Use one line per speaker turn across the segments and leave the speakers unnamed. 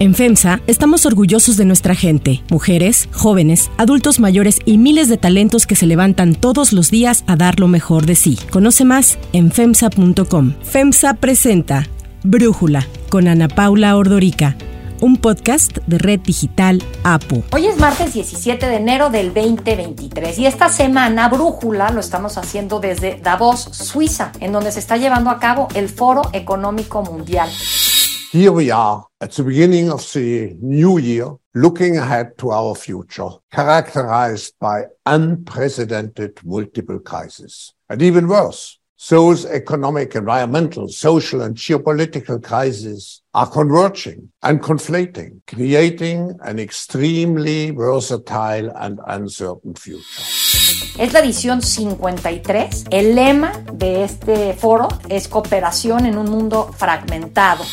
En FEMSA estamos orgullosos de nuestra gente, mujeres, jóvenes, adultos mayores y miles de talentos que se levantan todos los días a dar lo mejor de sí. Conoce más en FEMSA.com. FEMSA presenta Brújula con Ana Paula Ordorica un podcast de Red Digital APU.
Hoy es martes 17 de enero del 2023 y esta semana Brújula lo estamos haciendo desde Davos, Suiza, en donde se está llevando a cabo el Foro Económico Mundial.
Here we are at the beginning of the new year, looking ahead to our future, characterized by unprecedented multiple crises. And even worse, those economic, environmental, social, and geopolitical crises are converging and conflating, creating an extremely versatile and uncertain future.
Es la edición 53. El lema de este foro es cooperación en un mundo fragmentado.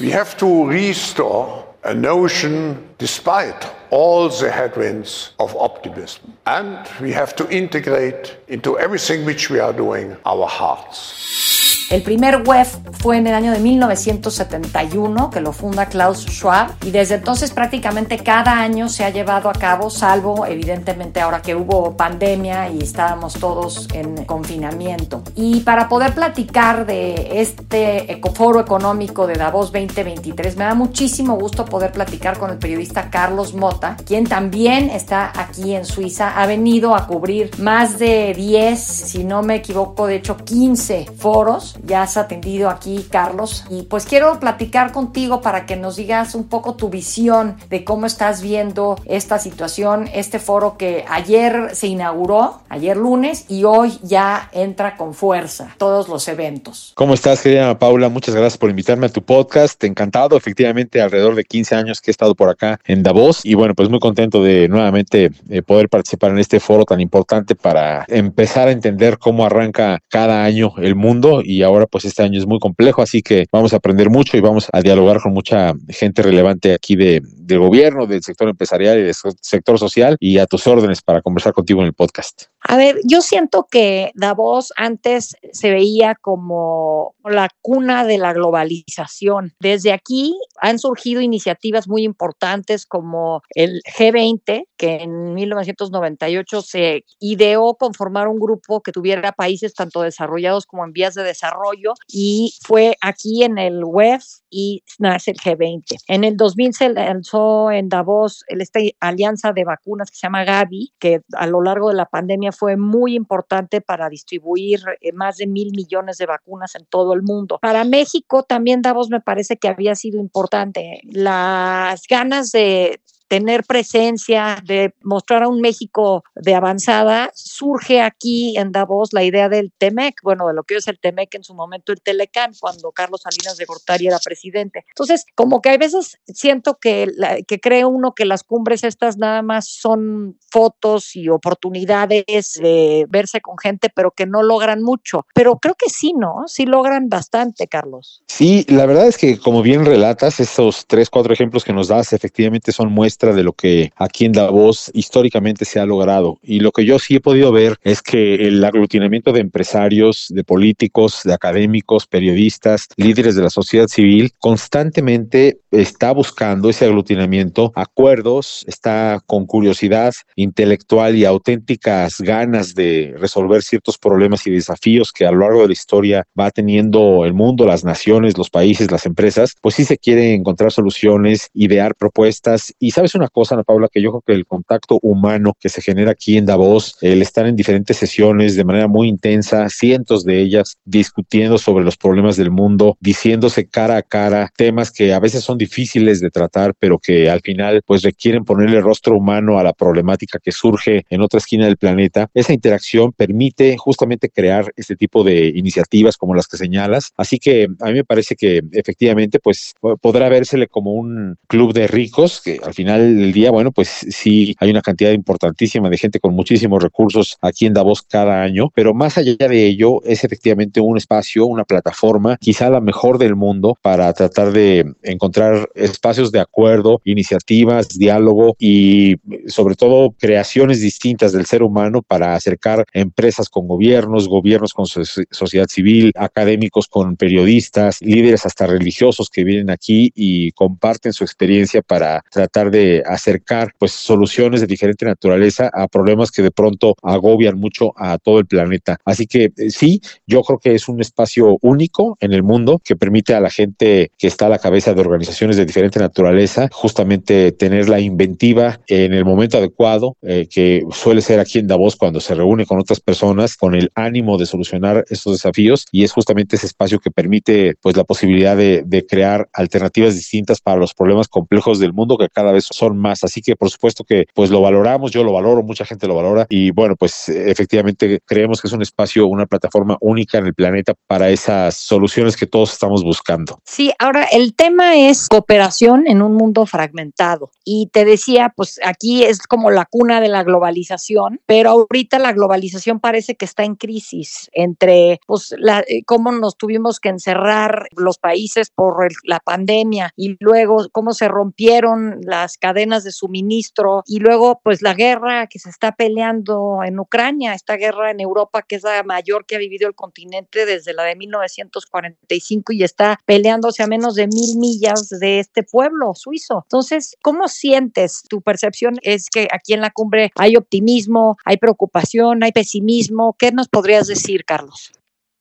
We have to restore a notion despite all the headwinds of optimism. And we have to integrate into everything which we are doing our hearts.
El primer web fue en el año de 1971, que lo funda Klaus Schwab, y desde entonces prácticamente cada año se ha llevado a cabo, salvo evidentemente ahora que hubo pandemia y estábamos todos en confinamiento. Y para poder platicar de este foro económico de Davos 2023, me da muchísimo gusto poder platicar con el periodista Carlos Mota, quien también está aquí en Suiza, ha venido a cubrir más de 10, si no me equivoco, de hecho 15 foros ya has atendido aquí, Carlos. Y pues quiero platicar contigo para que nos digas un poco tu visión de cómo estás viendo esta situación, este foro que ayer se inauguró, ayer lunes, y hoy ya entra con fuerza todos los eventos.
¿Cómo estás, querida Paula? Muchas gracias por invitarme a tu podcast. Encantado, efectivamente, alrededor de 15 años que he estado por acá en Davos y bueno, pues muy contento de nuevamente eh, poder participar en este foro tan importante para empezar a entender cómo arranca cada año el mundo y ahora pues este año es muy complejo, así que vamos a aprender mucho y vamos a dialogar con mucha gente relevante aquí de, del gobierno, del sector empresarial y del sector social y a tus órdenes para conversar contigo en el podcast.
A ver, yo siento que Davos antes se veía como la cuna de la globalización. Desde aquí han surgido iniciativas muy importantes como el G20, que en 1998 se ideó conformar un grupo que tuviera países tanto desarrollados como en vías de desarrollo y fue aquí en el web y nace el G20. En el 2000 se lanzó en Davos esta alianza de vacunas que se llama Gavi, que a lo largo de la pandemia fue muy importante para distribuir eh, más de mil millones de vacunas en todo el mundo. Para México también Davos me parece que había sido importante. Las ganas de tener presencia, de mostrar a un México de avanzada, surge aquí en Davos la idea del TEMEC, bueno, de lo que es el TEMEC en su momento el Telecán, cuando Carlos Salinas de Gortari era presidente. Entonces, como que hay veces siento que, que cree uno que las cumbres estas nada más son fotos y oportunidades de verse con gente, pero que no logran mucho. Pero creo que sí, ¿no? Sí logran bastante, Carlos.
Sí, la verdad es que como bien relatas, esos tres, cuatro ejemplos que nos das efectivamente son muestras de lo que aquí en Davos históricamente se ha logrado. Y lo que yo sí he podido ver es que el aglutinamiento de empresarios, de políticos, de académicos, periodistas, líderes de la sociedad civil, constantemente está buscando ese aglutinamiento, acuerdos, está con curiosidad intelectual y auténticas ganas de resolver ciertos problemas y desafíos que a lo largo de la historia va teniendo el mundo, las naciones, los países, las empresas, pues sí se quiere encontrar soluciones, idear propuestas y sabes una cosa, Ana Paula, que yo creo que el contacto humano que se genera aquí en Davos, el estar en diferentes sesiones de manera muy intensa, cientos de ellas discutiendo sobre los problemas del mundo, diciéndose cara a cara temas que a veces son difíciles de tratar, pero que al final pues requieren ponerle rostro humano a la problemática que surge en otra esquina del planeta. Esa interacción permite justamente crear este tipo de iniciativas como las que señalas. Así que a mí me parece que efectivamente pues podrá vérsele como un club de ricos que al final final del día, bueno, pues sí hay una cantidad importantísima de gente con muchísimos recursos aquí en Davos cada año, pero más allá de ello es efectivamente un espacio, una plataforma, quizá la mejor del mundo para tratar de encontrar espacios de acuerdo, iniciativas, diálogo y sobre todo creaciones distintas del ser humano para acercar empresas con gobiernos, gobiernos con sociedad civil, académicos con periodistas, líderes hasta religiosos que vienen aquí y comparten su experiencia para tratar de acercar pues soluciones de diferente naturaleza a problemas que de pronto agobian mucho a todo el planeta. Así que eh, sí, yo creo que es un espacio único en el mundo que permite a la gente que está a la cabeza de organizaciones de diferente naturaleza justamente tener la inventiva en el momento adecuado, eh, que suele ser aquí en Davos cuando se reúne con otras personas con el ánimo de solucionar estos desafíos y es justamente ese espacio que permite pues la posibilidad de, de crear alternativas distintas para los problemas complejos del mundo que cada vez son más. Así que por supuesto que pues lo valoramos, yo lo valoro, mucha gente lo valora y bueno, pues efectivamente creemos que es un espacio, una plataforma única en el planeta para esas soluciones que todos estamos buscando.
Sí, ahora el tema es cooperación en un mundo fragmentado y te decía, pues aquí es como la cuna de la globalización, pero ahorita la globalización parece que está en crisis entre pues la, eh, cómo nos tuvimos que encerrar los países por la pandemia y luego cómo se rompieron las cadenas de suministro y luego pues la guerra que se está peleando en Ucrania, esta guerra en Europa que es la mayor que ha vivido el continente desde la de 1945 y está peleándose a menos de mil millas de este pueblo suizo. Entonces, ¿cómo sientes? Tu percepción es que aquí en la cumbre hay optimismo, hay preocupación, hay pesimismo. ¿Qué nos podrías decir, Carlos?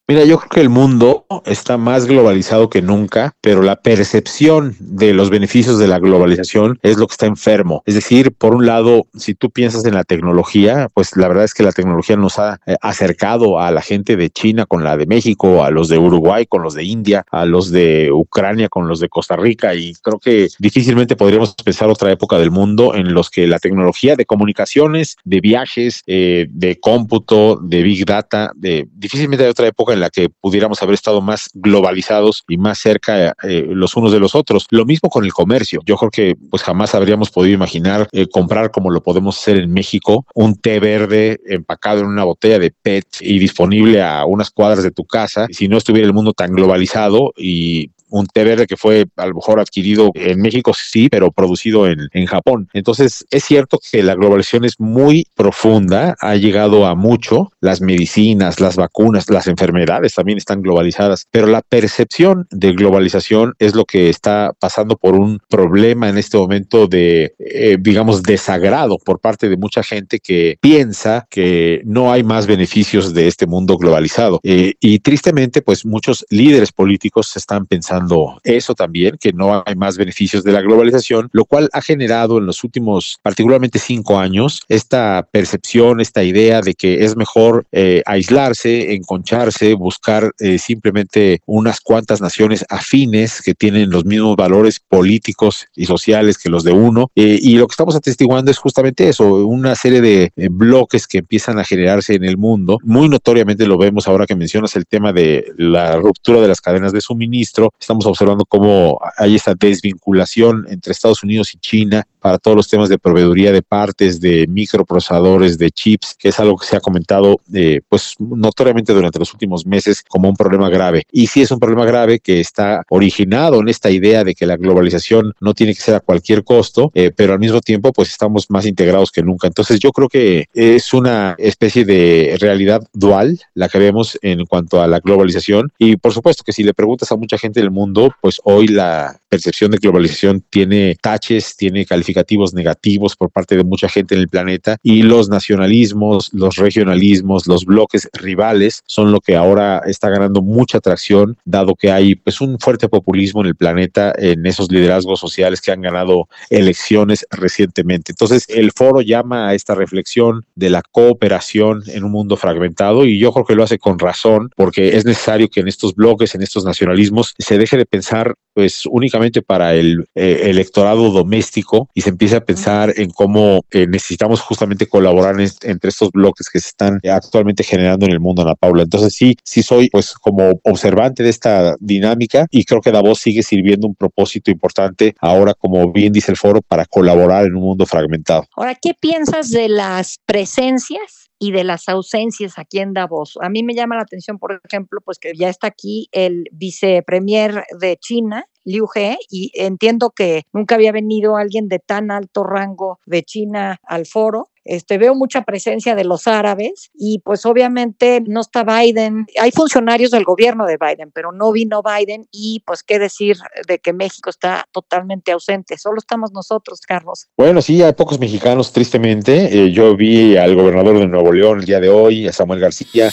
Mira, yo creo que el mundo está más globalizado que nunca, pero la percepción de los beneficios de la globalización es lo que está enfermo. Es decir, por un lado, si tú piensas en la tecnología, pues la verdad es que la tecnología nos ha eh, acercado a la gente de China con la de México, a los de Uruguay con los de India, a los de Ucrania con los de Costa Rica y creo que difícilmente podríamos pensar otra época del mundo en los que la tecnología de comunicaciones, de viajes, eh, de cómputo, de big data, de difícilmente hay otra época en la que pudiéramos haber estado más globalizados y más cerca eh, los unos de los otros. Lo mismo con el comercio. Yo creo que pues jamás habríamos podido imaginar eh, comprar como lo podemos hacer en México, un té verde empacado en una botella de PET y disponible a unas cuadras de tu casa, si no estuviera el mundo tan globalizado y un té verde que fue a lo mejor adquirido en México, sí, pero producido en, en Japón. Entonces, es cierto que la globalización es muy profunda, ha llegado a mucho, las medicinas, las vacunas, las enfermedades también están globalizadas, pero la percepción de globalización es lo que está pasando por un problema en este momento de, eh, digamos, desagrado por parte de mucha gente que piensa que no hay más beneficios de este mundo globalizado. Eh, y tristemente, pues muchos líderes políticos están pensando eso también, que no hay más beneficios de la globalización, lo cual ha generado en los últimos, particularmente cinco años, esta percepción, esta idea de que es mejor eh, aislarse, enconcharse, buscar eh, simplemente unas cuantas naciones afines que tienen los mismos valores políticos y sociales que los de uno. Eh, y lo que estamos atestiguando es justamente eso, una serie de bloques que empiezan a generarse en el mundo. Muy notoriamente lo vemos ahora que mencionas el tema de la ruptura de las cadenas de suministro estamos observando cómo hay esta desvinculación entre Estados Unidos y China para todos los temas de proveeduría de partes, de microprocesadores, de chips, que es algo que se ha comentado eh, pues notoriamente durante los últimos meses como un problema grave. Y sí es un problema grave que está originado en esta idea de que la globalización no tiene que ser a cualquier costo, eh, pero al mismo tiempo pues estamos más integrados que nunca. Entonces yo creo que es una especie de realidad dual la que vemos en cuanto a la globalización y por supuesto que si le preguntas a mucha gente del mundo, pues hoy la percepción de globalización tiene taches, tiene calificativos negativos por parte de mucha gente en el planeta y los nacionalismos, los regionalismos, los bloques rivales son lo que ahora está ganando mucha atracción, dado que hay pues un fuerte populismo en el planeta en esos liderazgos sociales que han ganado elecciones recientemente. Entonces, el foro llama a esta reflexión de la cooperación en un mundo fragmentado y yo creo que lo hace con razón porque es necesario que en estos bloques, en estos nacionalismos, se deje de pensar pues únicamente para el eh, electorado doméstico y se empiece a pensar en cómo eh, necesitamos justamente colaborar entre estos bloques que se están actualmente generando en el mundo, Ana Paula. Entonces sí, sí soy pues como observante de esta dinámica y creo que Davos sigue sirviendo un propósito importante ahora, como bien dice el foro, para colaborar en un mundo fragmentado.
Ahora, ¿qué piensas de las presencias y de las ausencias aquí en Davos. A mí me llama la atención, por ejemplo, pues que ya está aquí el vicepremier de China, Liu He, y entiendo que nunca había venido alguien de tan alto rango de China al foro. Este, veo mucha presencia de los árabes y pues obviamente no está Biden. Hay funcionarios del gobierno de Biden, pero no vino Biden y pues qué decir de que México está totalmente ausente. Solo estamos nosotros, Carlos.
Bueno, sí, hay pocos mexicanos, tristemente. Eh, yo vi al gobernador de Nuevo León el día de hoy, a Samuel García.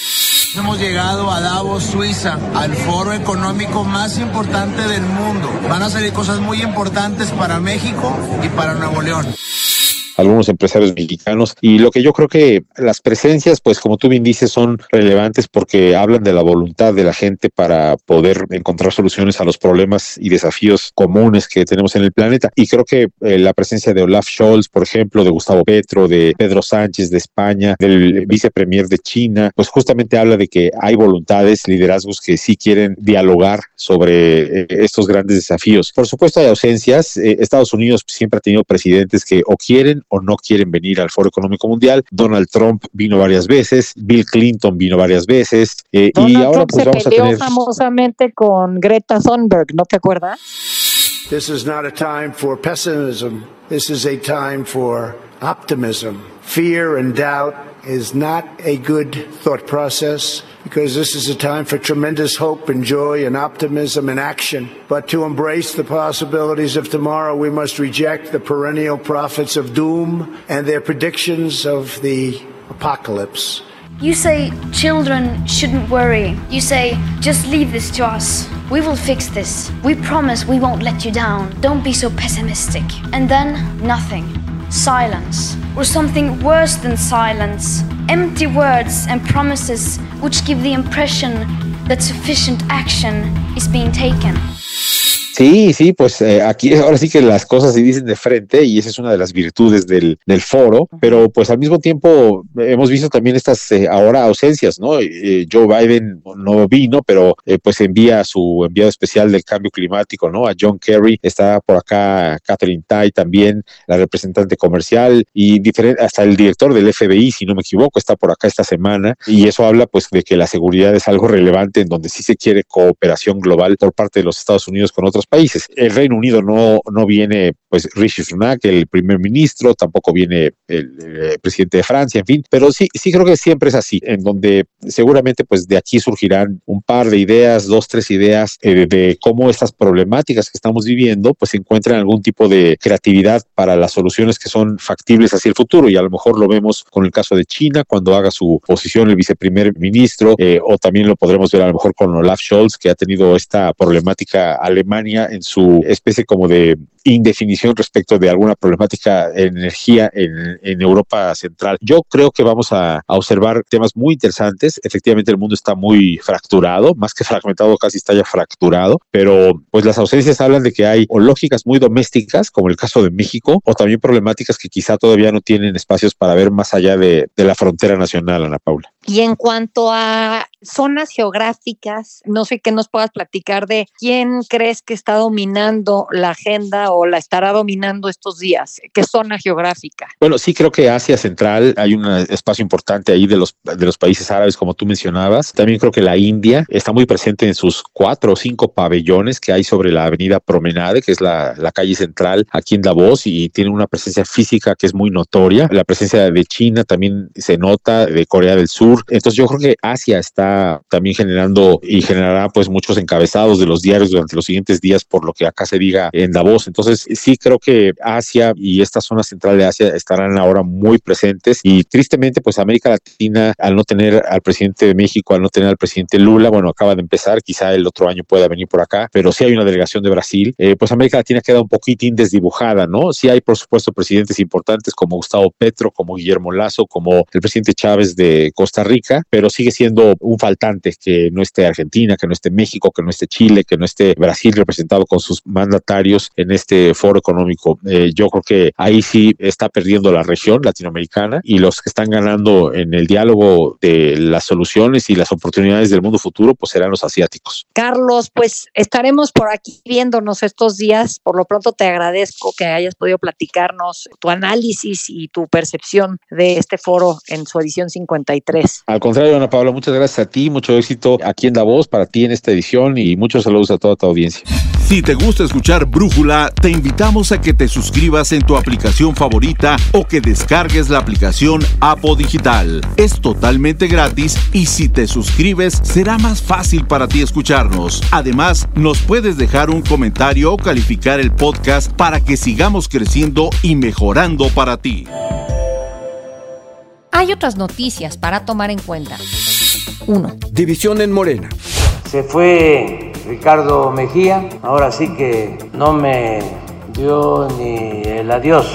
Hemos llegado a Davos, Suiza, al foro económico más importante del mundo. Van a salir cosas muy importantes para México y para Nuevo León
algunos empresarios mexicanos. Y lo que yo creo que las presencias, pues como tú bien dices, son relevantes porque hablan de la voluntad de la gente para poder encontrar soluciones a los problemas y desafíos comunes que tenemos en el planeta. Y creo que eh, la presencia de Olaf Scholz, por ejemplo, de Gustavo Petro, de Pedro Sánchez de España, del vicepremier de China, pues justamente habla de que hay voluntades, liderazgos que sí quieren dialogar sobre eh, estos grandes desafíos. Por supuesto hay ausencias. Eh, Estados Unidos siempre ha tenido presidentes que o quieren o no quieren venir al Foro Económico Mundial. Donald Trump vino varias veces, Bill Clinton vino varias veces
eh, y ahora pues vamos a tener famosamente con Greta Thunberg, ¿no te acuerdas?
This is not a time for pessimism. This is a time for optimism. Fear and doubt is not a good thought process. because this is a time for tremendous hope and joy and optimism and action. But to embrace the possibilities of tomorrow, we must reject the perennial prophets of doom and their predictions of the apocalypse.
You say children shouldn't worry. You say just leave this to us. We will fix this. We promise we won't let you down. Don't be so pessimistic. And then nothing. Silence. Or something worse than silence. Empty words and promises which give the impression that sufficient action is being taken.
Sí, sí, pues eh, aquí ahora sí que las cosas se dicen de frente y esa es una de las virtudes del, del foro, pero pues al mismo tiempo hemos visto también estas eh, ahora ausencias, ¿no? Eh, Joe Biden no vino, pero pues envía a su enviado especial del cambio climático, ¿no? A John Kerry, está por acá Catherine Tai también, la representante comercial y diferente, hasta el director del FBI, si no me equivoco, está por acá esta semana y eso habla pues de que la seguridad es algo relevante en donde sí se quiere cooperación global por parte de los Estados Unidos con otros países. El Reino Unido no, no viene, pues, Rishi Sunak, el primer ministro, tampoco viene el, presidente de Francia, en fin, pero sí, sí creo que siempre es así, en donde seguramente, pues, de aquí surgirán un par de ideas, dos, tres ideas eh, de cómo estas problemáticas que estamos viviendo, pues, encuentran algún tipo de creatividad para las soluciones que son factibles hacia el futuro, y a lo mejor lo vemos con el caso de China, cuando haga su posición el viceprimer ministro, eh, o también lo podremos ver a lo mejor con Olaf Scholz, que ha tenido esta problemática Alemania en su especie como de indefinición respecto de alguna problemática en energía en, Europa Central. Yo creo que vamos a, observar temas muy interesantes. Efectivamente, el mundo está muy fracturado, más que fragmentado, casi está ya fracturado, pero pues las ausencias hablan de que hay o lógicas muy domésticas, como el caso de México, o también problemáticas que quizá todavía no tienen espacios para ver más allá de la frontera nacional, Ana Paula.
Y en cuanto a zonas geográficas, no sé qué nos puedas platicar de quién crees que está dominando la agenda o la estará dominando estos días? ¿Qué zona geográfica?
Bueno, sí creo que Asia Central hay un espacio importante ahí de los, de los países árabes, como tú mencionabas. También creo que la India está muy presente en sus cuatro o cinco pabellones que hay sobre la avenida Promenade, que es la, la calle central aquí en Davos, y tiene una presencia física que es muy notoria. La presencia de China también se nota, de Corea del Sur. Entonces yo creo que Asia está también generando y generará pues muchos encabezados de los diarios durante los siguientes días por lo que acá se diga en Davos. Entonces sí creo que Asia y esta zona central de Asia estarán ahora muy presentes y tristemente, pues América Latina, al no tener al presidente de México, al no tener al presidente Lula, bueno, acaba de empezar, quizá el otro año pueda venir por acá, pero sí hay una delegación de Brasil, eh, pues América Latina queda un poquitín desdibujada, ¿no? Sí hay, por supuesto, presidentes importantes como Gustavo Petro, como Guillermo Lazo, como el presidente Chávez de Costa Rica, pero sigue siendo un faltante que no esté Argentina, que no esté México, que no esté Chile, que no esté Brasil representado con sus mandatarios en este foro económico. Eh, yo creo que ahí sí está perdiendo la región latinoamericana y los que están ganando en el diálogo de las soluciones y las oportunidades del mundo futuro, pues serán los asiáticos.
Carlos, pues estaremos por aquí viéndonos estos días. Por lo pronto te agradezco que hayas podido platicarnos tu análisis y tu percepción de este foro en su edición 53.
Al contrario, Ana Paula, muchas gracias a ti, mucho éxito aquí en Davos para ti en esta edición y muchos saludos a toda tu audiencia.
Si te gusta escuchar Brújula, te invitamos a que te suscribas en tu aplicación favorita o que descargues la aplicación Apo Digital. Es totalmente gratis y si te suscribes será más fácil para ti escucharnos. Además, nos puedes dejar un comentario o calificar el podcast para que sigamos creciendo y mejorando para ti.
Hay otras noticias para tomar en cuenta. 1.
División en Morena.
Se fue Ricardo Mejía, ahora sí que no me dio ni el adiós,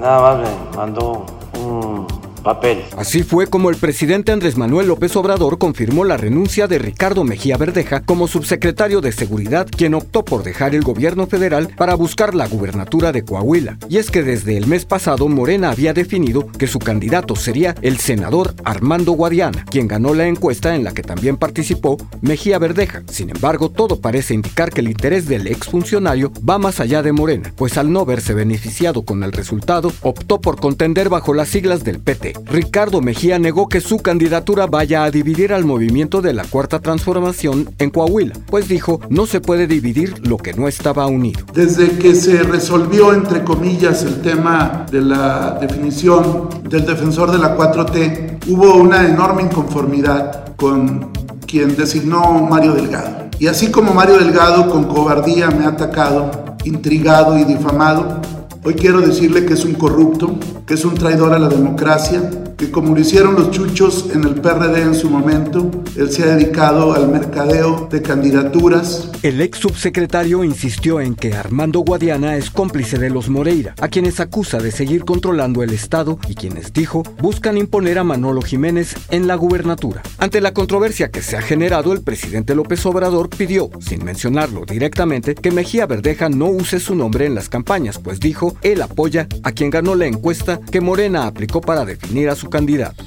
nada más me mandó un papel.
Así fue como el presidente Andrés Manuel López Obrador confirmó la renuncia de Ricardo Mejía Verdeja como subsecretario de Seguridad, quien optó por dejar el gobierno federal para buscar la gubernatura de Coahuila. Y es que desde el mes pasado Morena había definido que su candidato sería el senador Armando Guadiana, quien ganó la encuesta en la que también participó Mejía Verdeja. Sin embargo, todo parece indicar que el interés del exfuncionario va más allá de Morena, pues al no verse beneficiado con el resultado, optó por contender bajo las siglas del PT. Ricardo Mejía negó que su candidatura vaya a dividir al movimiento de la Cuarta Transformación en Coahuila, pues dijo no se puede dividir lo que no estaba unido.
Desde que se resolvió, entre comillas, el tema de la definición del defensor de la 4T, hubo una enorme inconformidad con quien designó Mario Delgado. Y así como Mario Delgado con cobardía me ha atacado, intrigado y difamado, Hoy quiero decirle que es un corrupto, que es un traidor a la democracia, que como lo hicieron los chuchos en el PRD en su momento, él se ha dedicado al mercadeo de candidaturas.
El ex subsecretario insistió en que Armando Guadiana es cómplice de los Moreira, a quienes acusa de seguir controlando el Estado y quienes dijo buscan imponer a Manolo Jiménez en la gubernatura. Ante la controversia que se ha generado, el presidente López Obrador pidió, sin mencionarlo directamente, que Mejía Verdeja no use su nombre en las campañas, pues dijo él apoya a quien ganó la encuesta que Morena aplicó para definir a su candidato.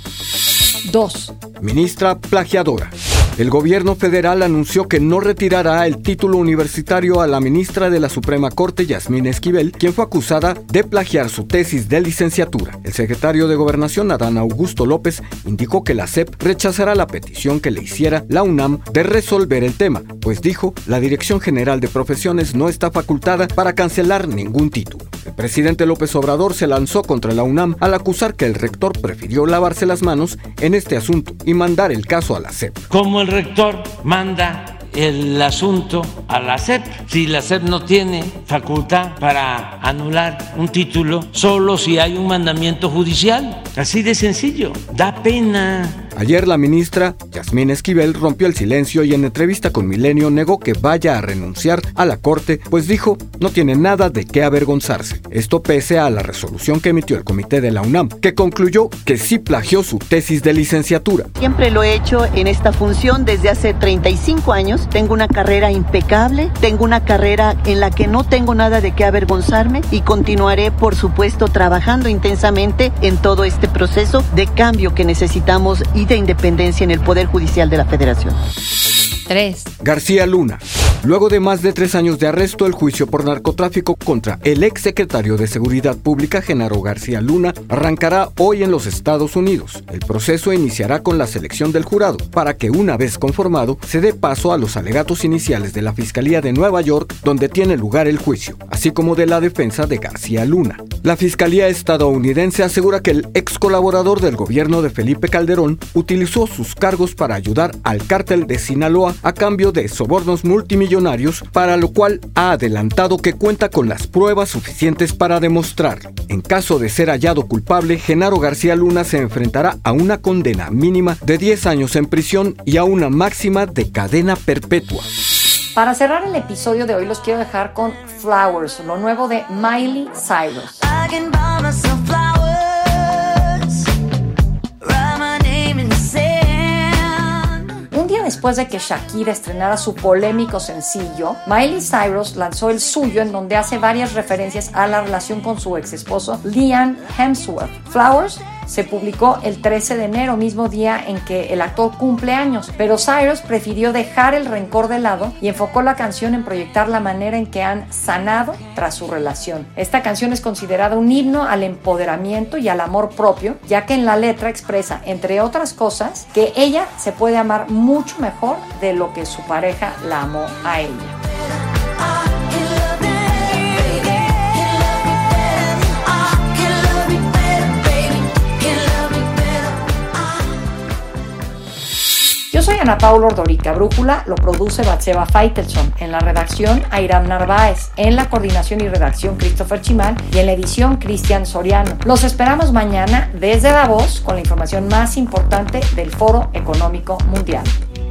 2.
Ministra plagiadora. El gobierno federal anunció que no retirará el título universitario a la ministra de la Suprema Corte, Yasmín Esquivel, quien fue acusada de plagiar su tesis de licenciatura. El secretario de Gobernación, Adán Augusto López, indicó que la SEP rechazará la petición que le hiciera la UNAM de resolver el tema, pues dijo, la Dirección General de Profesiones no está facultada para cancelar ningún título. El presidente López Obrador se lanzó contra la UNAM al acusar que el rector prefirió lavarse las manos en este asunto y mandar el caso a la SEP.
Como el rector manda el asunto a la SEP. Si la SEP no tiene facultad para anular un título, solo si hay un mandamiento judicial. Así de sencillo. Da pena.
Ayer la ministra Yasmín Esquivel rompió el silencio y en entrevista con Milenio negó que vaya a renunciar a la Corte, pues dijo no tiene nada de qué avergonzarse. Esto pese a la resolución que emitió el comité de la UNAM, que concluyó que sí plagió su tesis de licenciatura.
Siempre lo he hecho en esta función desde hace 35 años. Tengo una carrera impecable, tengo una carrera en la que no tengo nada de qué avergonzarme y continuaré, por supuesto, trabajando intensamente en todo este proceso de cambio que necesitamos y de independencia en el Poder Judicial de la Federación.
3.
García Luna. Luego de más de tres años de arresto, el juicio por narcotráfico contra el ex secretario de Seguridad Pública, Genaro García Luna, arrancará hoy en los Estados Unidos. El proceso iniciará con la selección del jurado, para que una vez conformado, se dé paso a los alegatos iniciales de la Fiscalía de Nueva York, donde tiene lugar el juicio, así como de la defensa de García Luna. La Fiscalía estadounidense asegura que el ex colaborador del gobierno de Felipe Calderón utilizó sus cargos para ayudar al cártel de Sinaloa a cambio de sobornos multimillonarios para lo cual ha adelantado que cuenta con las pruebas suficientes para demostrarlo. En caso de ser hallado culpable, Genaro García Luna se enfrentará a una condena mínima de 10 años en prisión y a una máxima de cadena perpetua.
Para cerrar el episodio de hoy los quiero dejar con Flowers, lo nuevo de Miley Cyrus.
Después de que Shakira estrenara su polémico sencillo, Miley Cyrus lanzó el suyo en donde hace varias referencias a la relación con su ex esposo Liam Hemsworth. Flowers se publicó el 13 de enero, mismo día en que el actor cumple años, pero Cyrus prefirió dejar el rencor de lado y enfocó la canción en proyectar la manera en que han sanado tras su relación. Esta canción es considerada un himno al empoderamiento y al amor propio, ya que en la letra expresa, entre otras cosas, que ella se puede amar mucho mejor de lo que su pareja la amó a ella. Yo soy Ana Paula Ordorica. Brújula lo produce Batseba Feitelson. En la redacción, Airam Narváez. En la coordinación y redacción, Christopher Chimal. Y en la edición, Cristian Soriano. Los esperamos mañana desde Davos con la información más importante del Foro Económico Mundial.